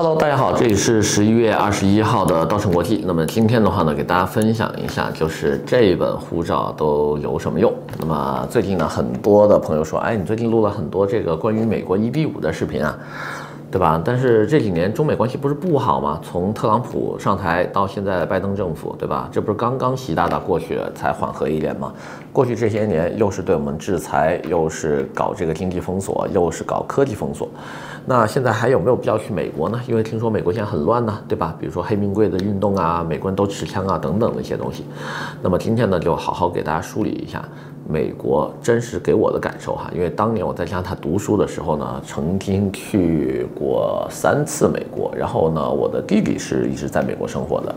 Hello，大家好，这里是十一月二十一号的稻盛国际。那么今天的话呢，给大家分享一下，就是这本护照都有什么用。那么最近呢，很多的朋友说，哎，你最近录了很多这个关于美国一比五的视频啊。对吧？但是这几年中美关系不是不好吗？从特朗普上台到现在拜登政府，对吧？这不是刚刚习大大过去才缓和一点吗？过去这些年又是对我们制裁，又是搞这个经济封锁，又是搞科技封锁。那现在还有没有必要去美国呢？因为听说美国现在很乱呢，对吧？比如说黑名贵的运动啊，美国人都持枪啊等等的一些东西。那么今天呢，就好好给大家梳理一下。美国真实给我的感受哈，因为当年我在加拿大读书的时候呢，曾经去过三次美国，然后呢，我的弟弟是一直在美国生活的，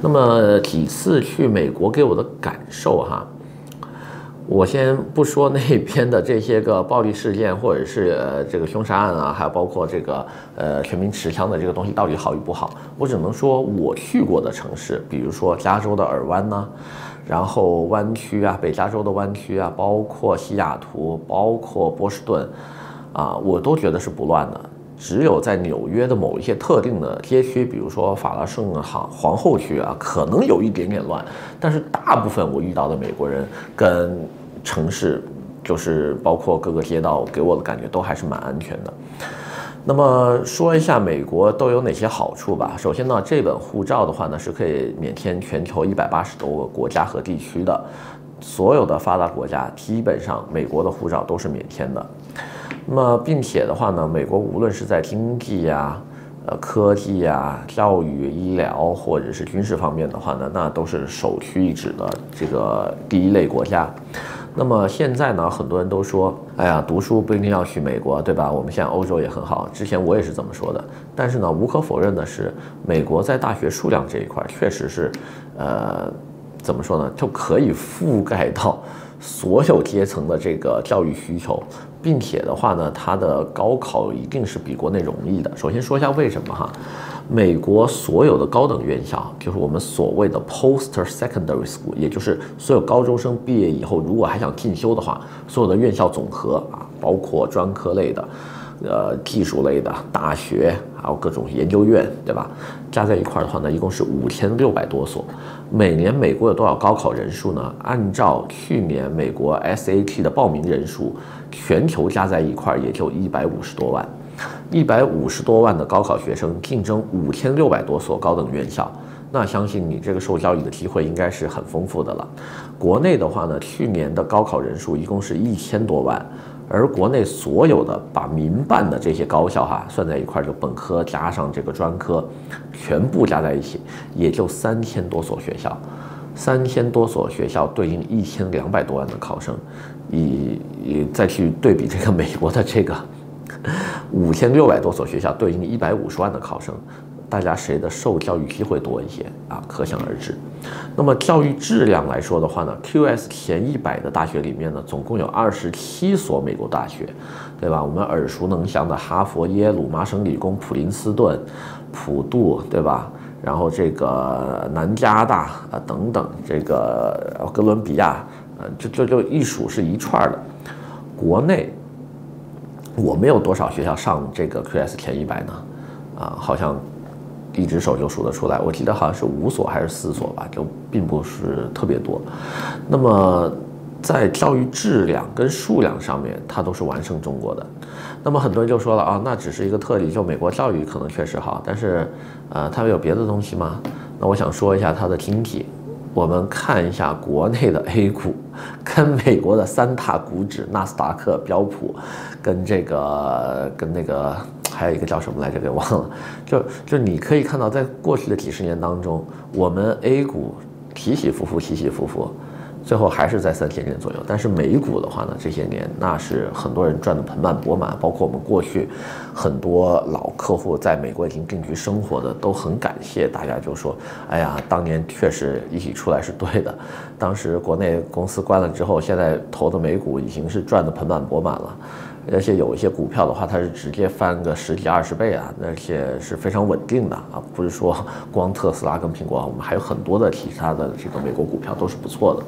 那么几次去美国给我的感受哈，我先不说那边的这些个暴力事件，或者是这个凶杀案啊，还有包括这个呃全民持枪的这个东西到底好与不好，我只能说我去过的城市，比如说加州的尔湾呢。然后湾区啊，北加州的湾区啊，包括西雅图，包括波士顿，啊，我都觉得是不乱的。只有在纽约的某一些特定的街区，比如说法拉盛哈皇后区啊，可能有一点点乱。但是大部分我遇到的美国人跟城市，就是包括各个街道，给我的感觉都还是蛮安全的。那么说一下美国都有哪些好处吧。首先呢，这本护照的话呢，是可以免签全球一百八十多个国家和地区的，所有的发达国家基本上美国的护照都是免签的。那么并且的话呢，美国无论是在经济呀、呃科技呀、教育、医疗或者是军事方面的话呢，那都是首屈一指的这个第一类国家。那么现在呢，很多人都说，哎呀，读书不一定要去美国，对吧？我们现在欧洲也很好。之前我也是这么说的。但是呢，无可否认的是，美国在大学数量这一块确实是，呃，怎么说呢，就可以覆盖到所有阶层的这个教育需求，并且的话呢，它的高考一定是比国内容易的。首先说一下为什么哈。美国所有的高等院校，就是我们所谓的 post-secondary school，也就是所有高中生毕业以后，如果还想进修的话，所有的院校总和啊，包括专科类的，呃，技术类的大学，还有各种研究院，对吧？加在一块儿的话呢，一共是五千六百多所。每年美国有多少高考人数呢？按照去年美国 SAT 的报名人数，全球加在一块儿也就一百五十多万。一百五十多万的高考学生竞争五千六百多所高等院校，那相信你这个受教育的机会应该是很丰富的了。国内的话呢，去年的高考人数一共是一千多万，而国内所有的把民办的这些高校哈算在一块儿，就本科加上这个专科，全部加在一起也就三千多所学校，三千多所学校对应一千两百多万的考生，以以再去对比这个美国的这个。五千六百多所学校对应一百五十万的考生，大家谁的受教育机会多一些啊？可想而知。那么教育质量来说的话呢，QS 前一百的大学里面呢，总共有二十七所美国大学，对吧？我们耳熟能详的哈佛、耶鲁、麻省理工、普林斯顿、普渡，对吧？然后这个南加大啊等等，这个哥伦比亚，呃，就就就一数是一串的，国内。我们有多少学校上这个 QS 前一百呢，啊，好像一只手就数得出来。我记得好像是五所还是四所吧，就并不是特别多。那么在教育质量跟数量上面，它都是完胜中国的。那么很多人就说了啊，那只是一个特例，就美国教育可能确实好，但是呃，它有别的东西吗？那我想说一下它的经济。我们看一下国内的 A 股，跟美国的三大股指纳斯达克、标普，跟这个跟那个还有一个叫什么来着给忘了，就就你可以看到，在过去的几十年当中，我们 A 股起起伏伏，起起伏伏。最后还是在三千点左右，但是美股的话呢，这些年那是很多人赚得盆满钵满，包括我们过去很多老客户在美国已经定居生活的，都很感谢大家，就说，哎呀，当年确实一起出来是对的，当时国内公司关了之后，现在投的美股已经是赚得盆满钵满了。而且有一些股票的话，它是直接翻个十几二十倍啊，而且是非常稳定的啊，不是说 光特斯拉跟苹果，我们还有很多的其他的这个美国股票都是不错的。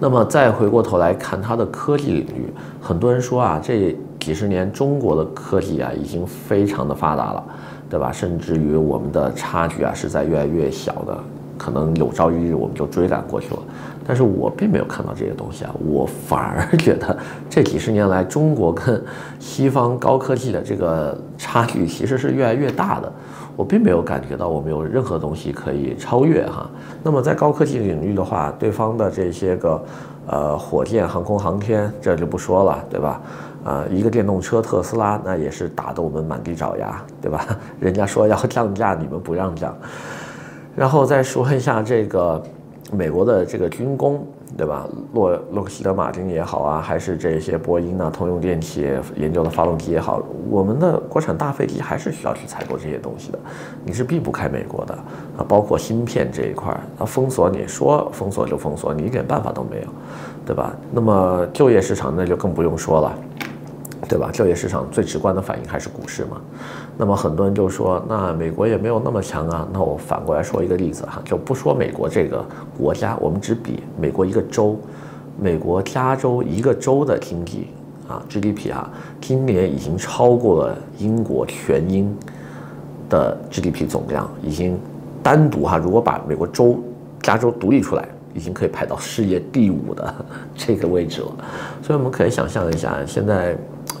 那么再回过头来看它的科技领域，很多人说啊，这几十年中国的科技啊已经非常的发达了，对吧？甚至于我们的差距啊是在越来越小的，可能有朝一日我们就追赶过去了。但是我并没有看到这些东西啊，我反而觉得这几十年来中国跟西方高科技的这个差距其实是越来越大的。我并没有感觉到我们有任何东西可以超越哈。那么在高科技领域的话，对方的这些个，呃，火箭、航空航天这就不说了，对吧？呃，一个电动车特斯拉那也是打得我们满地找牙，对吧？人家说要降价，你们不让降。然后再说一下这个美国的这个军工。对吧？洛洛克希德马丁也好啊，还是这些波音啊、通用电气研究的发动机也好，我们的国产大飞机还是需要去采购这些东西的。你是避不开美国的啊，包括芯片这一块，它封锁你说封锁就封锁，你一点办法都没有，对吧？那么就业市场那就更不用说了。对吧？就业市场最直观的反应还是股市嘛。那么很多人就说，那美国也没有那么强啊。那我反过来说一个例子哈，就不说美国这个国家，我们只比美国一个州，美国加州一个州的经济啊 GDP 啊，今年已经超过了英国全英的 GDP 总量，已经单独哈，如果把美国州加州独立出来。已经可以排到世界第五的 这个位置了，所以我们可以想象一下，现在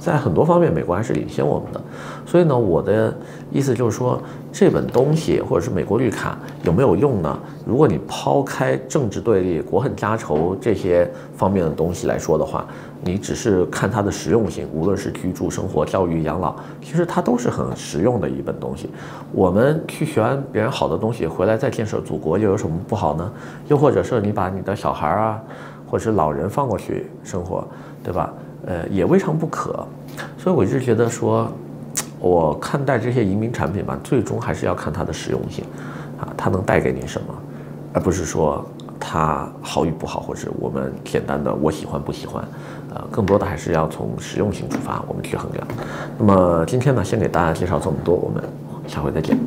在很多方面，美国还是领先我们的。所以呢，我的意思就是说，这本东西或者是美国绿卡有没有用呢？如果你抛开政治对立、国恨家仇这些方面的东西来说的话，你只是看它的实用性，无论是居住、生活、教育、养老，其实它都是很实用的一本东西。我们去学完别人好的东西回来再建设祖国，又有什么不好呢？又或者是你把你的小孩啊，或者是老人放过去生活，对吧？呃，也未尝不可。所以我一直觉得说。我看待这些移民产品吧，最终还是要看它的实用性，啊，它能带给你什么，而不是说它好与不好，或者我们简单的我喜欢不喜欢，呃，更多的还是要从实用性出发，我们去衡量。那么今天呢，先给大家介绍这么多，我们下回再见。